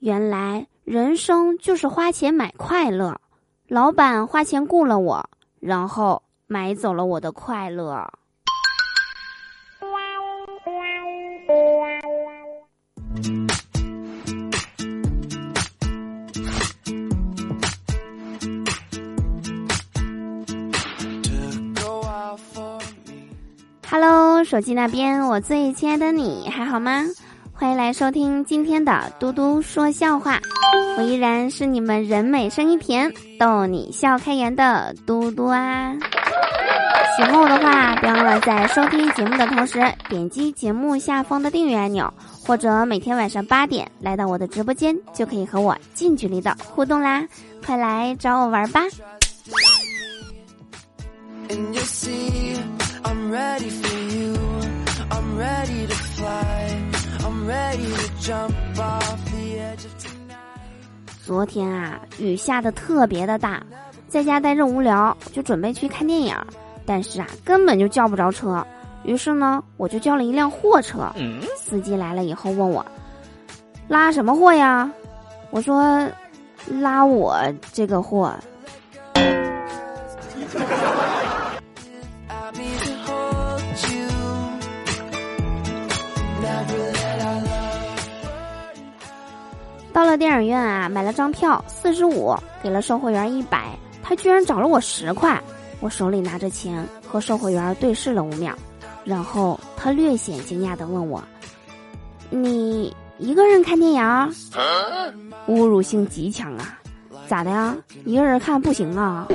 原来人生就是花钱买快乐，老板花钱雇了我，然后买走了我的快乐。Hello，手机那边，我最亲爱的你还好吗？欢迎来收听今天的嘟嘟说笑话，我依然是你们人美声音甜、逗你笑开颜的嘟嘟啊！喜欢我的话，别忘了在收听节目的同时点击节目下方的订阅按钮，或者每天晚上八点来到我的直播间，就可以和我近距离的互动啦！快来找我玩吧！昨天啊，雨下的特别的大，在家待着无聊，就准备去看电影，但是啊，根本就叫不着车，于是呢，我就叫了一辆货车。司机来了以后问我，拉什么货呀？我说，拉我这个货。到了电影院啊，买了张票四十五，给了售货员一百，他居然找了我十块。我手里拿着钱，和售货员对视了五秒，然后他略显惊讶的问我：“你一个人看电影？”侮辱性极强啊！咋的呀？一个人看不行啊？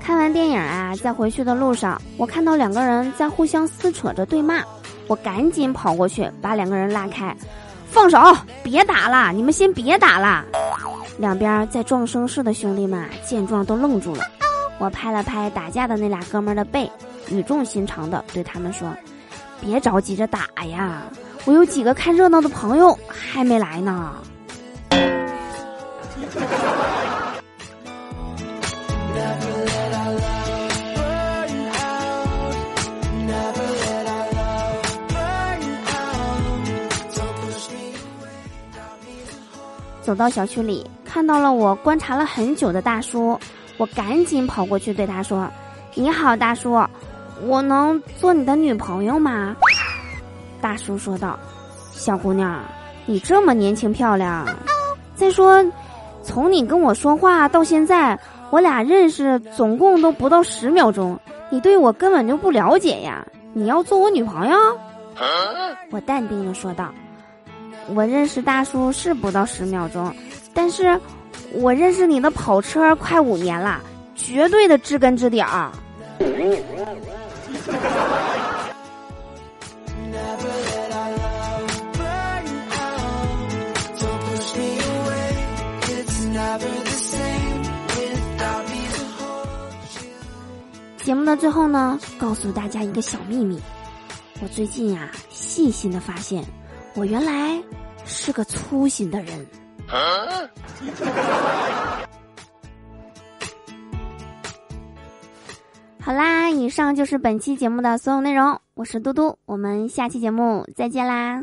看完电影啊，在回去的路上，我看到两个人在互相撕扯着对骂，我赶紧跑过去把两个人拉开，放手，别打了，你们先别打了。两边在壮声势的兄弟们见状都愣住了，我拍了拍打架的那俩哥们的背，语重心长的对他们说：“别着急着打呀，我有几个看热闹的朋友还没来呢。”走到小区里，看到了我观察了很久的大叔，我赶紧跑过去对他说：“你好，大叔，我能做你的女朋友吗？”大叔说道：“小姑娘，你这么年轻漂亮，再说，从你跟我说话到现在，我俩认识总共都不到十秒钟，你对我根本就不了解呀！你要做我女朋友？”我淡定的说道。我认识大叔是不到十秒钟，但是我认识你的跑车快五年了，绝对的知根知底儿。节目的最后呢，告诉大家一个小秘密，我最近呀细心的发现，我原来。是个粗心的人。好啦，以上就是本期节目的所有内容。我是嘟嘟，我们下期节目再见啦。